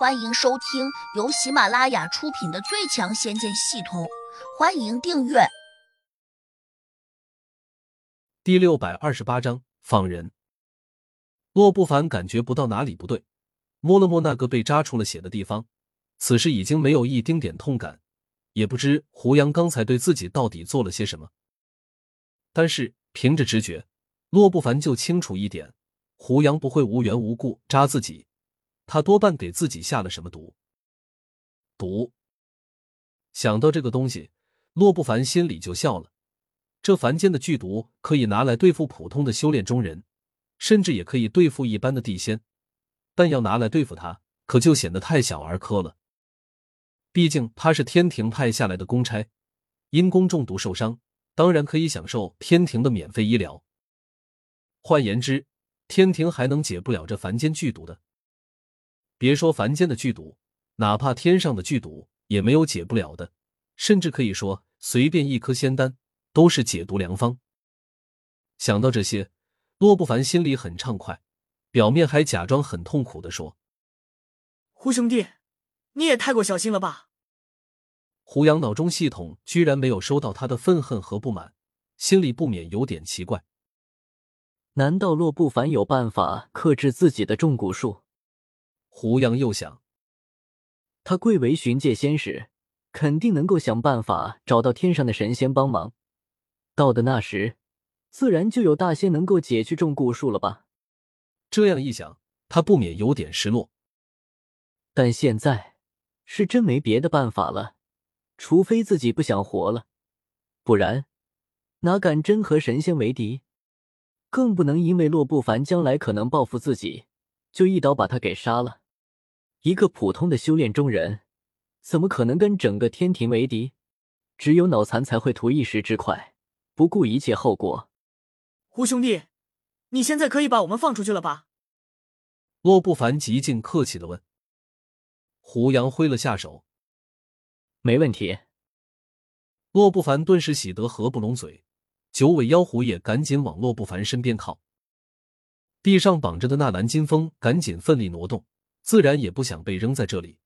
欢迎收听由喜马拉雅出品的《最强仙剑系统》，欢迎订阅。第六百二十八章放人。洛不凡感觉不到哪里不对，摸了摸那个被扎出了血的地方，此时已经没有一丁点痛感，也不知胡杨刚才对自己到底做了些什么。但是凭着直觉，洛不凡就清楚一点，胡杨不会无缘无故扎自己。他多半给自己下了什么毒？毒。想到这个东西，洛不凡心里就笑了。这凡间的剧毒可以拿来对付普通的修炼中人，甚至也可以对付一般的地仙，但要拿来对付他，可就显得太小儿科了。毕竟他是天庭派下来的公差，因公中毒受伤，当然可以享受天庭的免费医疗。换言之，天庭还能解不了这凡间剧毒的。别说凡间的剧毒，哪怕天上的剧毒也没有解不了的，甚至可以说，随便一颗仙丹都是解毒良方。想到这些，洛不凡心里很畅快，表面还假装很痛苦的说：“胡兄弟，你也太过小心了吧！”胡杨脑中系统居然没有收到他的愤恨和不满，心里不免有点奇怪。难道洛不凡有办法克制自己的重蛊术？胡杨又想，他贵为巡界仙使，肯定能够想办法找到天上的神仙帮忙。到的那时，自然就有大仙能够解去重蛊术了吧？这样一想，他不免有点失落。但现在是真没别的办法了，除非自己不想活了，不然哪敢真和神仙为敌？更不能因为洛不凡将来可能报复自己，就一刀把他给杀了。一个普通的修炼中人，怎么可能跟整个天庭为敌？只有脑残才会图一时之快，不顾一切后果。胡兄弟，你现在可以把我们放出去了吧？洛不凡极尽客气的问。胡杨挥了下手，没问题。洛不凡顿时喜得合不拢嘴，九尾妖狐也赶紧往洛不凡身边靠。地上绑着的纳兰金风赶紧奋力挪动。自然也不想被扔在这里。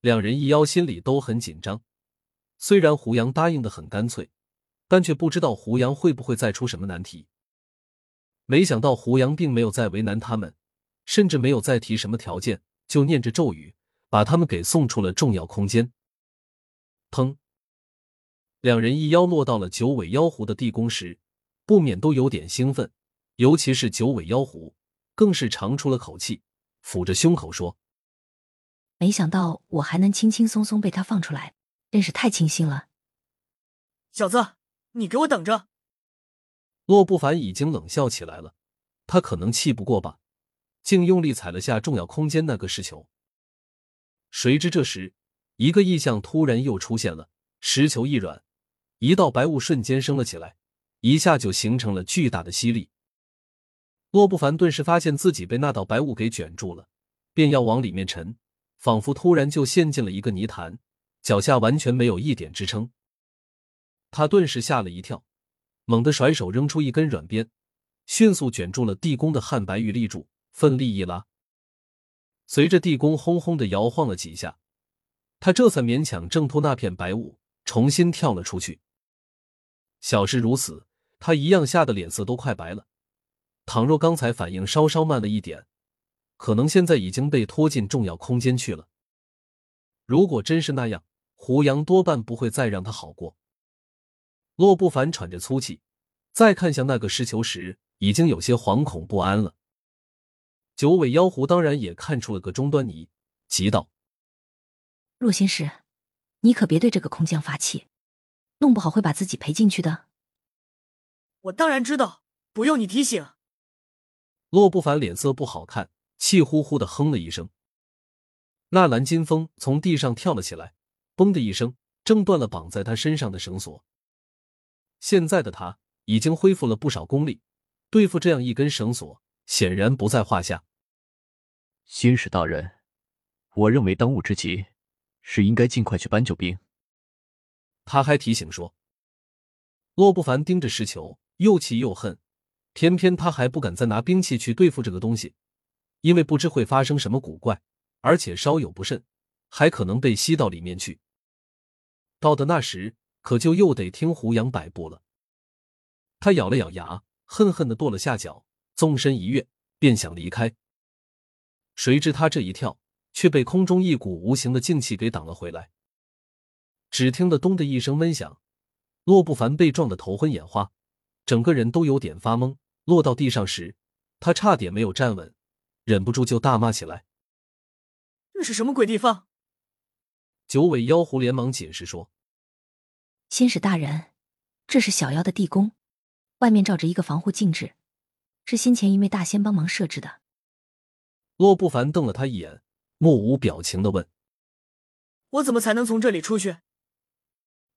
两人一妖心里都很紧张，虽然胡杨答应的很干脆，但却不知道胡杨会不会再出什么难题。没想到胡杨并没有再为难他们，甚至没有再提什么条件，就念着咒语把他们给送出了重要空间。砰！两人一妖落到了九尾妖狐的地宫时，不免都有点兴奋，尤其是九尾妖狐，更是长出了口气。抚着胸口说：“没想到我还能轻轻松松被他放出来，真是太庆幸了。”小子，你给我等着！洛不凡已经冷笑起来了，他可能气不过吧，竟用力踩了下重要空间那个石球。谁知这时，一个异象突然又出现了，石球一软，一道白雾瞬间升了起来，一下就形成了巨大的吸力。洛不凡顿时发现自己被那道白雾给卷住了，便要往里面沉，仿佛突然就陷进了一个泥潭，脚下完全没有一点支撑。他顿时吓了一跳，猛地甩手扔出一根软鞭，迅速卷住了地宫的汉白玉立柱，奋力一拉，随着地宫轰轰的摇晃了几下，他这才勉强挣脱那片白雾，重新跳了出去。小事如此，他一样吓得脸色都快白了。倘若刚才反应稍稍慢了一点，可能现在已经被拖进重要空间去了。如果真是那样，胡杨多半不会再让他好过。洛不凡喘着粗气，再看向那个石球时，已经有些惶恐不安了。九尾妖狐当然也看出了个中端倪，急道：“洛仙师，你可别对这个空降发气，弄不好会把自己赔进去的。”我当然知道，不用你提醒。洛不凡脸色不好看，气呼呼的哼了一声。纳兰金风从地上跳了起来，嘣的一声，挣断了绑在他身上的绳索。现在的他已经恢复了不少功力，对付这样一根绳索，显然不在话下。新使大人，我认为当务之急是应该尽快去搬救兵。他还提醒说。洛不凡盯着石球，又气又恨。偏偏他还不敢再拿兵器去对付这个东西，因为不知会发生什么古怪，而且稍有不慎，还可能被吸到里面去。到的那时，可就又得听胡杨摆布了。他咬了咬牙，恨恨的跺了下脚，纵身一跃，便想离开。谁知他这一跳，却被空中一股无形的劲气给挡了回来。只听得“咚”的一声闷响，洛不凡被撞得头昏眼花，整个人都有点发懵。落到地上时，他差点没有站稳，忍不住就大骂起来：“那是什么鬼地方？”九尾妖狐连忙解释说：“仙使大人，这是小妖的地宫，外面罩着一个防护禁制，是先前一位大仙帮忙设置的。”洛不凡瞪了他一眼，目无表情的问：“我怎么才能从这里出去？”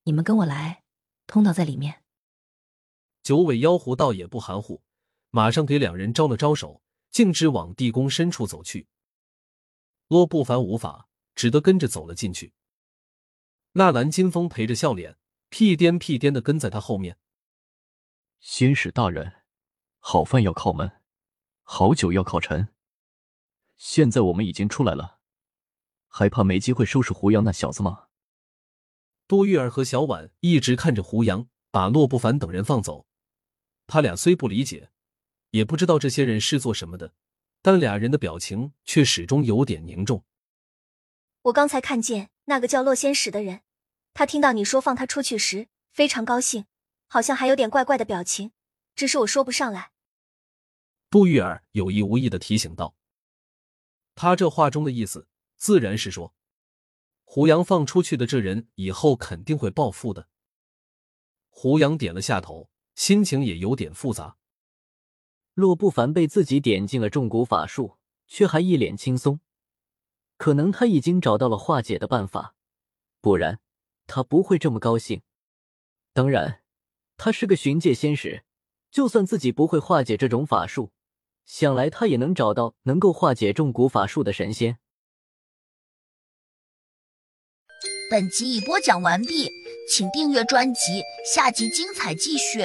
你们跟我来，通道在里面。九尾妖狐倒也不含糊，马上给两人招了招手，径直往地宫深处走去。洛不凡无法，只得跟着走了进去。纳兰金风陪着笑脸，屁颠屁颠的跟在他后面。仙使大人，好饭要靠门，好酒要靠陈。现在我们已经出来了，还怕没机会收拾胡杨那小子吗？多玉儿和小婉一直看着胡杨把洛不凡等人放走，他俩虽不理解，也不知道这些人是做什么的，但俩人的表情却始终有点凝重。我刚才看见那个叫洛仙使的人，他听到你说放他出去时非常高兴，好像还有点怪怪的表情，只是我说不上来。杜玉儿有意无意的提醒道：“他这话中的意思，自然是说。”胡杨放出去的这人以后肯定会报复的。胡杨点了下头，心情也有点复杂。洛不凡被自己点进了重蛊法术，却还一脸轻松，可能他已经找到了化解的办法，不然他不会这么高兴。当然，他是个巡界仙使，就算自己不会化解这种法术，想来他也能找到能够化解重蛊法术的神仙。本集已播讲完毕，请订阅专辑，下集精彩继续。